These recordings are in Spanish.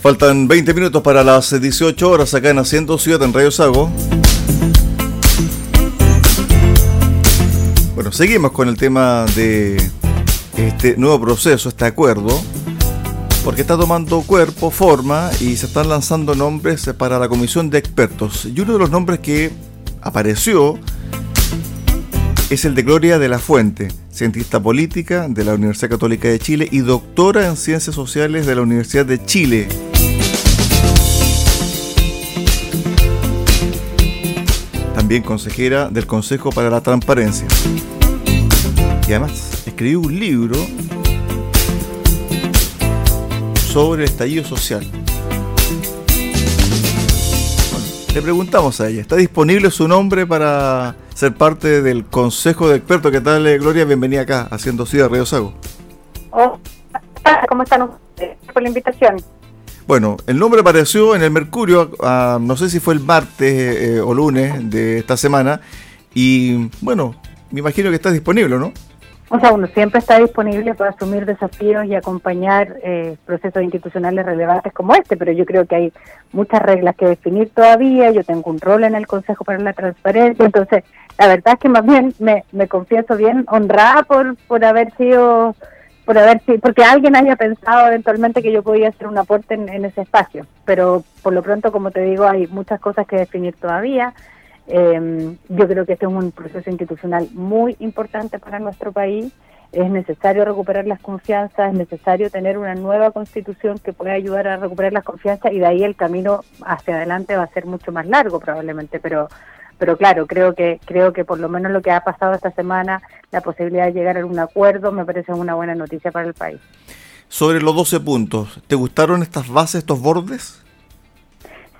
Faltan 20 minutos para las 18 horas acá en Haciendo Ciudad en Radio Sago. Bueno, seguimos con el tema de este nuevo proceso, este acuerdo, porque está tomando cuerpo, forma y se están lanzando nombres para la comisión de expertos. Y uno de los nombres que apareció es el de Gloria de la Fuente, cientista política de la Universidad Católica de Chile y doctora en Ciencias Sociales de la Universidad de Chile. También consejera del Consejo para la Transparencia. Y además escribió un libro sobre el estallido social. le preguntamos a ella, ¿está disponible su nombre para ser parte del Consejo de Expertos? ¿Qué tal, Gloria? Bienvenida acá, haciendo Ciudad Río Sago. Oh, ¿Cómo están ustedes? Por la invitación. Bueno, el nombre apareció en el Mercurio, no sé si fue el martes eh, o lunes de esta semana, y bueno, me imagino que está disponible, ¿no? O sea, uno siempre está disponible para asumir desafíos y acompañar eh, procesos institucionales relevantes como este, pero yo creo que hay muchas reglas que definir todavía. Yo tengo un rol en el Consejo para la Transparencia, entonces la verdad es que más bien me, me confieso bien honrada por, por haber sido por si, porque alguien haya pensado eventualmente que yo podía hacer un aporte en, ese espacio. Pero por lo pronto, como te digo, hay muchas cosas que definir todavía. Em, yo creo que este es un proceso institucional muy importante para nuestro país. Es necesario recuperar las confianzas, es necesario tener una nueva constitución que pueda ayudar a recuperar las confianzas y de ahí el camino hacia adelante va a ser mucho más largo probablemente, pero pero claro, creo que creo que por lo menos lo que ha pasado esta semana, la posibilidad de llegar a un acuerdo me parece una buena noticia para el país. Sobre los 12 puntos, ¿te gustaron estas bases, estos bordes?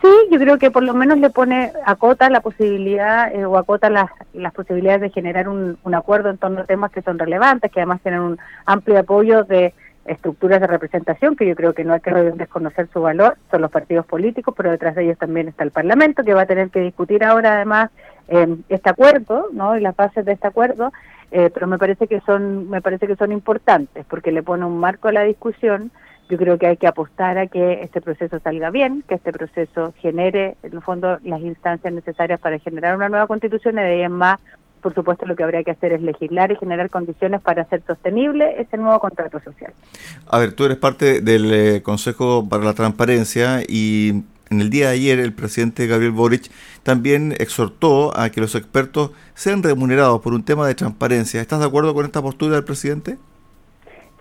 Sí, yo creo que por lo menos le pone, acota la posibilidad eh, o acota las, las posibilidades de generar un, un acuerdo en torno a temas que son relevantes, que además tienen un amplio apoyo de estructuras de representación, que yo creo que no hay que desconocer su valor, son los partidos políticos, pero detrás de ellos también está el Parlamento, que va a tener que discutir ahora además eh, este acuerdo, ¿no? Y las bases de este acuerdo, eh, pero me parece que son, me parece que son importantes, porque le pone un marco a la discusión. Yo creo que hay que apostar a que este proceso salga bien, que este proceso genere, en el fondo, las instancias necesarias para generar una nueva constitución y de ahí en más por supuesto lo que habría que hacer es legislar y generar condiciones para hacer sostenible ese nuevo contrato social. A ver, tú eres parte del eh, Consejo para la Transparencia y en el día de ayer el presidente Gabriel Boric también exhortó a que los expertos sean remunerados por un tema de transparencia. ¿Estás de acuerdo con esta postura del presidente?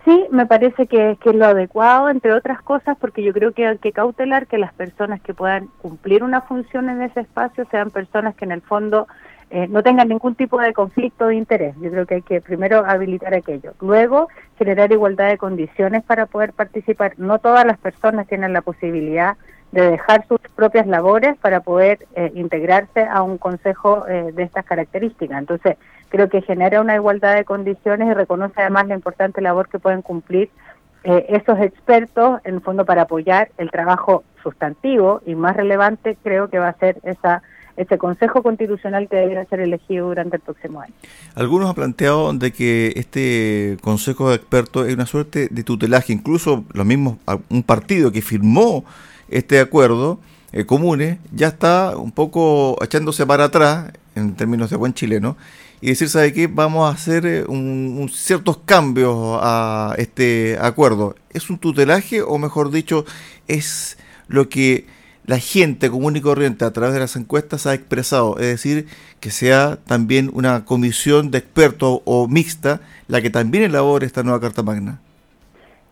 Sí, me parece que, que, es lo adecuado, entre otras cosas, porque yo creo que hay que cautelar que las personas que puedan cumplir una función en ese espacio sean personas que en el fondo eh, no tengan ningún tipo de conflicto de interés. Yo creo que hay que primero habilitar aquello. Luego, generar igualdad de condiciones para poder participar. No todas las personas tienen la posibilidad de dejar sus propias labores para poder eh, integrarse a un consejo eh, de estas características. Entonces, creo que genera una igualdad de condiciones y reconoce además la importante labor que pueden cumplir esos expertos, en el fondo, para apoyar el trabajo sustantivo y más relevante, creo que va a ser esa ese Consejo Constitucional que deberá ser elegido durante el próximo año. Algunos han planteado de que este Consejo de Expertos es una suerte de tutelaje, incluso los mismos, un partido que firmó este acuerdo eh, comune ya está un poco echándose para atrás en términos de buen chileno y decir, ¿sabe qué? Vamos a hacer eh, un, ciertos cambios a este acuerdo. ¿Es un tutelaje o mejor dicho, es lo que la gente común y corriente a través de las encuestas ha expresado, es decir, que sea también una comisión de expertos o mixta la que también elabore esta nueva Carta Magna.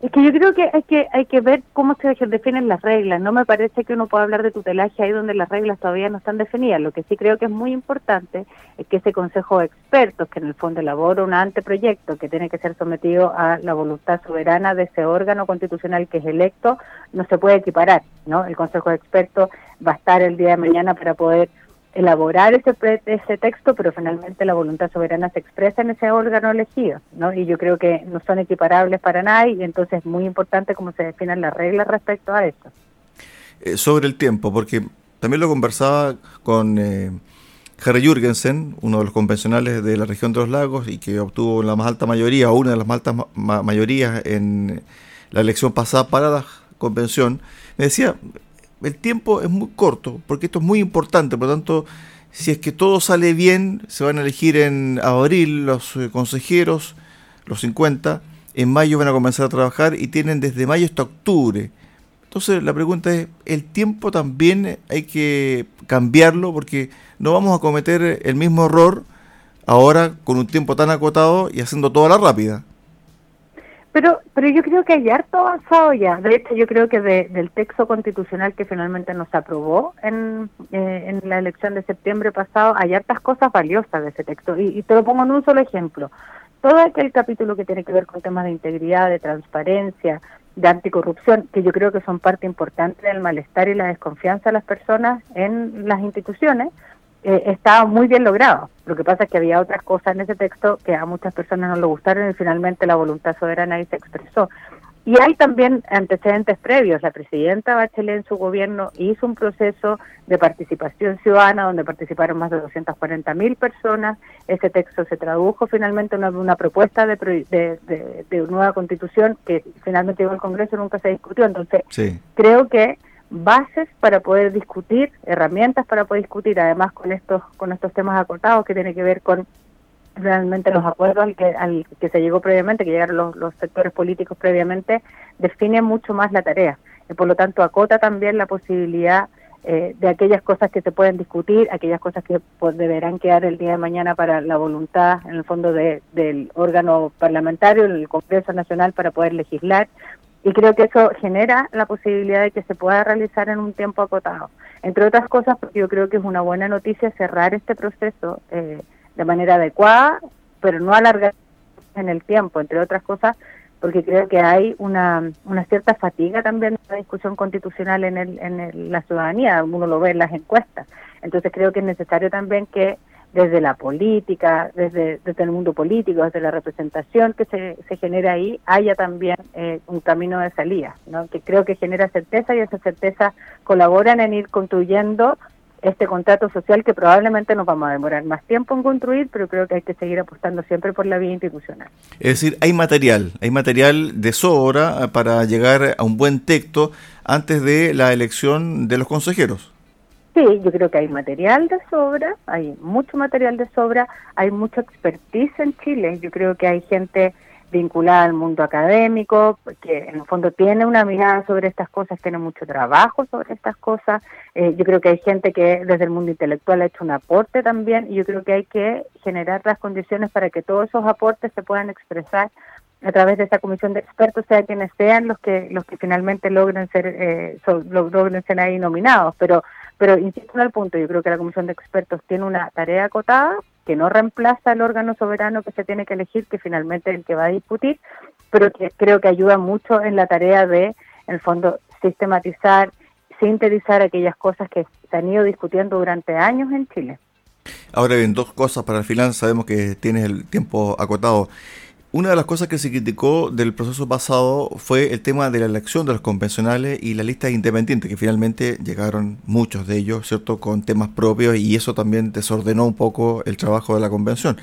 Es que yo creo que hay que hay que ver cómo se definen las reglas. No me parece que uno pueda hablar de tutelaje ahí donde las reglas todavía no están definidas. Lo que sí creo que es muy importante es que ese consejo de expertos, que en el fondo elabora un anteproyecto que tiene que ser sometido a la voluntad soberana de ese órgano constitucional que es electo, no se puede equiparar. ¿no? El consejo de expertos va a estar el día de mañana para poder elaborar ese, ese texto, pero finalmente la voluntad soberana se expresa en ese órgano elegido, ¿no? Y yo creo que no son equiparables para nadie y entonces es muy importante cómo se definan las reglas respecto a esto. Eh, sobre el tiempo, porque también lo conversaba con eh, Harry Jürgensen, uno de los convencionales de la región de los lagos y que obtuvo la más alta mayoría, o una de las más altas mayorías en la elección pasada para convención, me decía, el tiempo es muy corto, porque esto es muy importante, por lo tanto, si es que todo sale bien, se van a elegir en abril los eh, consejeros, los 50, en mayo van a comenzar a trabajar y tienen desde mayo hasta octubre. Entonces la pregunta es, ¿el tiempo también hay que cambiarlo? Porque no vamos a cometer el mismo error ahora con un tiempo tan acotado y haciendo toda la rápida. Pero, pero yo creo que hay harto avanzado ya. De hecho, yo creo que del texto constitucional que finalmente nos aprobó en, eh, en la elección de septiembre pasado, hay hartas cosas valiosas de ese texto. Y te lo pongo en un solo ejemplo. Todo aquel capítulo que tiene que ver con temas de integridad, de transparencia, de anticorrupción, que yo creo que son parte importante del malestar y la desconfianza de las personas en las instituciones, eh, estaba muy bien logrado. Lo que pasa es que había otras cosas en ese texto que a muchas personas no le gustaron y finalmente la voluntad soberana ahí se expresó. Y hay también antecedentes previos. La presidenta Bachelet en su gobierno hizo un proceso de participación ciudadana donde participaron más de 240 mil personas. Ese texto se tradujo finalmente en una, propuesta de, de, de, nueva constitución que finalmente llegó al Congreso y nunca se discutió. Entonces, creo que bases para poder discutir, herramientas para poder discutir, además con estos con estos temas acortados que tiene que ver con realmente los acuerdos al que, al que se llegó previamente, que llegaron los, sectores políticos previamente, define mucho más la tarea. Y por lo tanto, acota también la posibilidad eh, de aquellas cosas que se pueden discutir, aquellas cosas que pues, deberán quedar el día de mañana para la voluntad, en el fondo, de, del órgano parlamentario, el Congreso Nacional, para poder legislar, y creo que eso genera la posibilidad de que se pueda realizar en un tiempo acotado. Entre otras cosas, porque yo creo que es una buena noticia cerrar este proceso eh, de manera adecuada, pero no alargar en el tiempo, entre otras cosas, porque creo que hay una, una cierta fatiga también de la discusión constitucional en, el, en la ciudadanía, uno lo ve en las encuestas. Entonces creo que es necesario también que desde la política, desde, desde el mundo político, desde la representación que se, se genera ahí, haya también eh, un camino de salida, ¿no? que creo que genera certeza y esa certeza colaboran en ir construyendo este contrato social que probablemente nos vamos a demorar más tiempo en construir, pero creo que hay que seguir apostando siempre por la vía institucional. Es decir, hay material, hay material de sobra para llegar a un buen texto antes de la elección de los consejeros. Sí, yo creo que hay material de sobra, hay mucho material de sobra, hay mucha expertise en Chile. Yo creo que hay gente vinculada al mundo académico, que en el fondo tiene una mirada sobre estas cosas, tiene mucho trabajo sobre estas cosas. Eh, yo creo que hay gente que desde el mundo intelectual ha hecho un aporte también y yo creo que hay que generar las condiciones para que todos esos aportes se puedan expresar a través de esta comisión de expertos, sea quienes sean los que los que finalmente logren ser eh, logren ser ahí nominados, pero pero insisto en el punto, yo creo que la comisión de expertos tiene una tarea acotada que no reemplaza al órgano soberano que se tiene que elegir, que finalmente es el que va a discutir, pero que creo que ayuda mucho en la tarea de, en el fondo, sistematizar, sintetizar aquellas cosas que se han ido discutiendo durante años en Chile. Ahora bien, dos cosas para el final, sabemos que tienes el tiempo acotado. Una de las cosas que se criticó del proceso pasado fue el tema de la elección de los convencionales y la lista independiente, que finalmente llegaron muchos de ellos, ¿cierto?, con temas propios y eso también desordenó un poco el trabajo de la convención.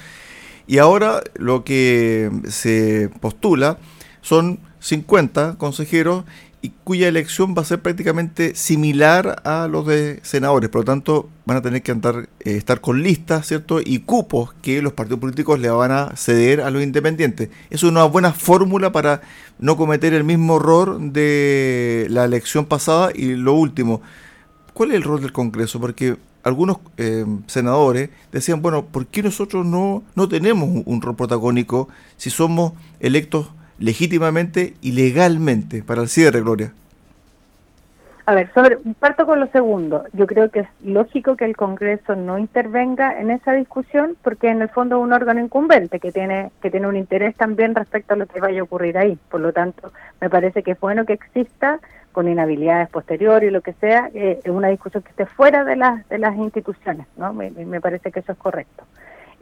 Y ahora lo que se postula son 50 consejeros y cuya elección va a ser prácticamente similar a los de senadores. Por lo tanto, van a tener que andar, eh, estar con listas, ¿cierto? Y cupos que los partidos políticos le van a ceder a los independientes. Es una buena fórmula para no cometer el mismo error de la elección pasada. Y lo último, ¿cuál es el rol del Congreso? Porque algunos eh, senadores decían, bueno, ¿por qué nosotros no, no tenemos un rol protagónico si somos electos legítimamente y legalmente para el cierre, Gloria? A ver, sobre, parto con lo segundo. Yo creo que es lógico que el Congreso no intervenga en esa discusión porque en el fondo es un órgano incumbente que tiene que tiene un interés también respecto a lo que vaya a ocurrir ahí. Por lo tanto, me parece que es bueno que exista con inhabilidades posteriores y lo que sea, eh, una discusión que esté fuera de las de las instituciones, ¿no? Me, me parece que eso es correcto.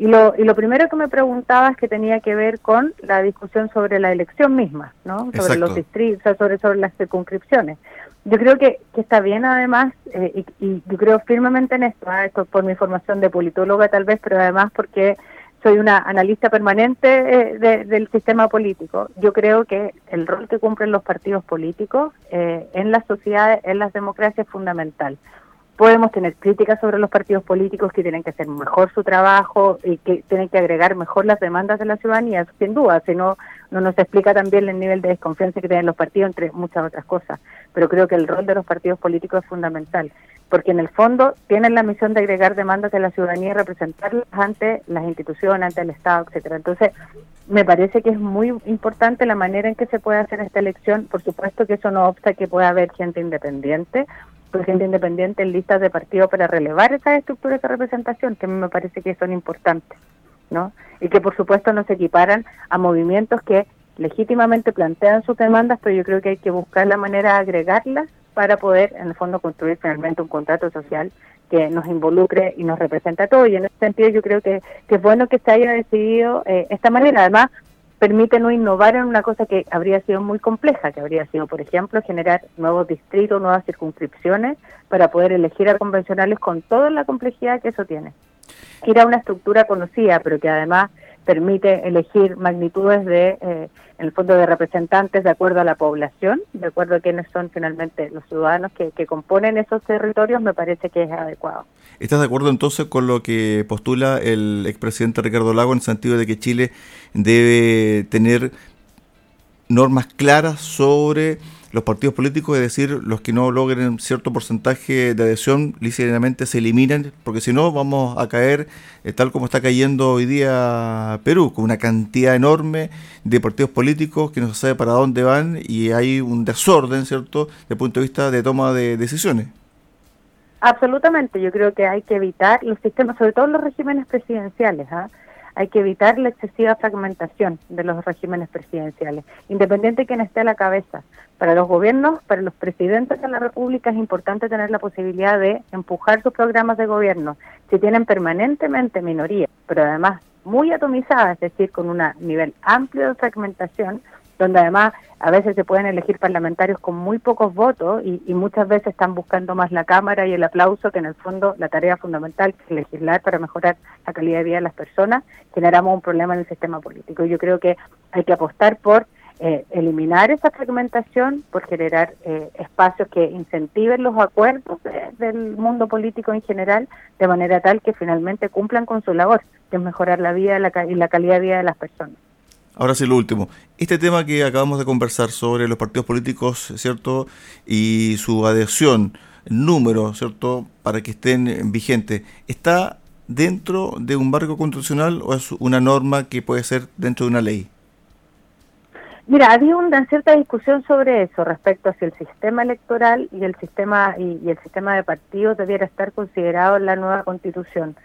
Y lo, y lo primero que me preguntaba es que tenía que ver con la discusión sobre la elección misma, ¿no? Sobre los distritos, sobre, sobre las circunscripciones. Yo creo que, que está bien además, eh, y, y, yo creo firmemente en esto, ¿ah? esto por mi formación de politóloga tal vez, pero además porque soy una analista permanente eh, del sistema político. Yo creo que el rol que cumplen los partidos políticos eh, en las sociedades, en las democracias es fundamental. Podemos tener críticas sobre los partidos políticos que tienen que hacer mejor su trabajo y que tienen que agregar mejor las demandas de la ciudadanía, sin duda, si no, no nos explica también el nivel de desconfianza que tienen los partidos, entre muchas otras cosas. Pero creo que el rol de los partidos políticos es fundamental porque en el fondo tienen la misión de agregar demandas de la ciudadanía y representarlas ante las instituciones, ante el Estado, etcétera. Entonces, me parece que es muy importante la manera en que se puede hacer esta elección. Por supuesto que eso no obsta que pueda haber gente independiente, pues gente independiente en listas de partidos para relevar esas estructuras de representación, que a mí me parece que son importantes, ¿no? Y que por supuesto no se equiparan a movimientos que legítimamente plantean sus demandas, pero yo creo que hay que buscar la manera de agregarlas para poder, en el fondo, construir finalmente un contrato social que nos involucre y nos represente a todos. Y en ese sentido yo creo que, que es bueno que se haya decidido eh, esta manera. Además, permite no innovar en una cosa que habría sido muy compleja, que habría sido, por ejemplo, generar nuevos distritos, nuevas circunscripciones para poder elegir a convencionales con toda la complejidad que eso tiene. Ir a una estructura conocida, pero que además permite elegir magnitudes de, eh, en el fondo, de representantes de acuerdo a la población, de acuerdo a quiénes son finalmente los ciudadanos que, que componen esos territorios, me parece que es adecuado. ¿Estás de acuerdo entonces con lo que postula el expresidente Ricardo Lago en el sentido de que Chile debe tener normas claras sobre los partidos políticos, es decir, los que no logren cierto porcentaje de adhesión, lícitamente se eliminan, porque si no vamos a caer eh, tal como está cayendo hoy día Perú, con una cantidad enorme de partidos políticos que no se sabe para dónde van y hay un desorden, ¿cierto?, desde punto de vista de toma de decisiones. Absolutamente, yo creo que hay que evitar los sistemas, sobre todo los regímenes presidenciales, ¿ah? Hay que evitar la excesiva fragmentación de los regímenes presidenciales, independiente de quién esté a la cabeza. Para los gobiernos, para los presidentes de la República es importante tener la posibilidad de empujar sus programas de gobierno. Si tienen permanentemente minoría, pero además muy atomizadas, es decir, con un nivel amplio de fragmentación, donde además a veces se pueden elegir parlamentarios con muy pocos votos y, muchas veces están buscando más la Cámara y el aplauso que en el fondo la tarea fundamental que es legislar para mejorar la calidad de vida de las personas, generamos un problema en el sistema político. Yo creo que hay que apostar por eh, eliminar esa fragmentación, por generar eh, espacios que incentiven los acuerdos del mundo político en general, de manera tal que finalmente cumplan con su labor, que es mejorar la vida y la calidad de vida de las personas. Ahora sí, lo último. Este tema que acabamos de conversar sobre los partidos políticos, ¿cierto? Y su adhesión, número, ¿cierto? Para que estén vigentes, ¿está dentro de un barco constitucional o es una norma que puede ser dentro de una ley? Mira, había una cierta discusión sobre eso respecto a si el sistema electoral y el sistema y el sistema de partidos debiera estar considerado en la nueva constitución.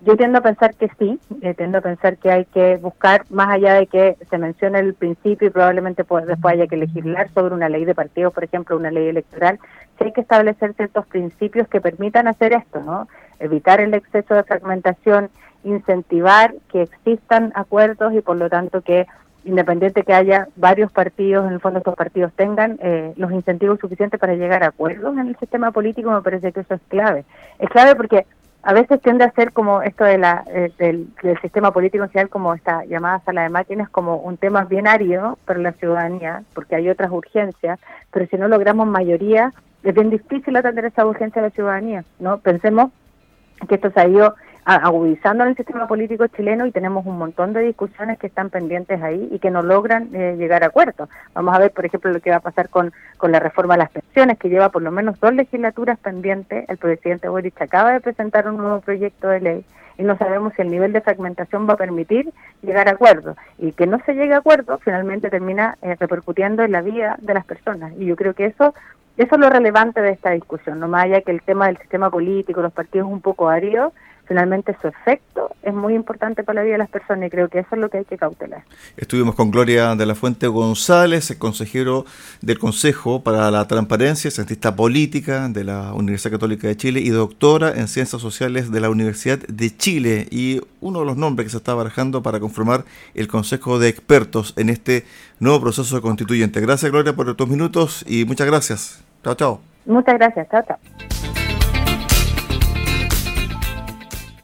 Yo tiendo a pensar que sí, eh, tiendo a pensar que hay que buscar, más allá de que se mencione el principio y probablemente pues, después haya que legislar sobre una ley de partidos, por ejemplo, una ley electoral, sí hay que establecer ciertos principios que permitan hacer esto, ¿no? Evitar el exceso de fragmentación, incentivar que existan acuerdos y por lo tanto que independiente que haya varios partidos, en el fondo estos partidos tengan eh, los incentivos suficientes para llegar a acuerdos en el sistema político, me parece que eso es clave. Es clave porque a veces tiende a ser como esto de la, eh, del, sistema político social, como esta llamada sala de máquinas, como un tema bien árido para la ciudadanía, porque hay otras urgencias, pero si no logramos mayoría, es bien difícil atender esa urgencia de la ciudadanía, ¿no? Pensemos que esto se ha ido agudizando en el sistema político chileno y tenemos un montón de discusiones que están pendientes ahí y que no logran eh, llegar a acuerdos. Vamos a ver, por ejemplo, lo que va a pasar con, con la reforma de las pensiones, que lleva por lo menos dos legislaturas pendientes. El presidente Boric acaba de presentar un nuevo proyecto de ley y no sabemos si el nivel de fragmentación va a permitir llegar a acuerdos. Y que no se llegue a acuerdos finalmente termina eh, repercutiendo en la vida de las personas. Y yo creo que eso eso es lo relevante de esta discusión, no más allá que el tema del sistema político, los partidos un poco áridos, finalmente su efecto es muy importante para la vida de las personas y creo que eso es lo que hay que cautelar. Estuvimos con Gloria de la Fuente González, el consejero del Consejo para la Transparencia, cientista política de la Universidad Católica de Chile y doctora en Ciencias Sociales de la Universidad de Chile y uno de los nombres que se está barajando para conformar el Consejo de Expertos en este nuevo proceso constituyente. Gracias Gloria por estos minutos y muchas gracias. Chao, chao. Muchas gracias. Chao, chao.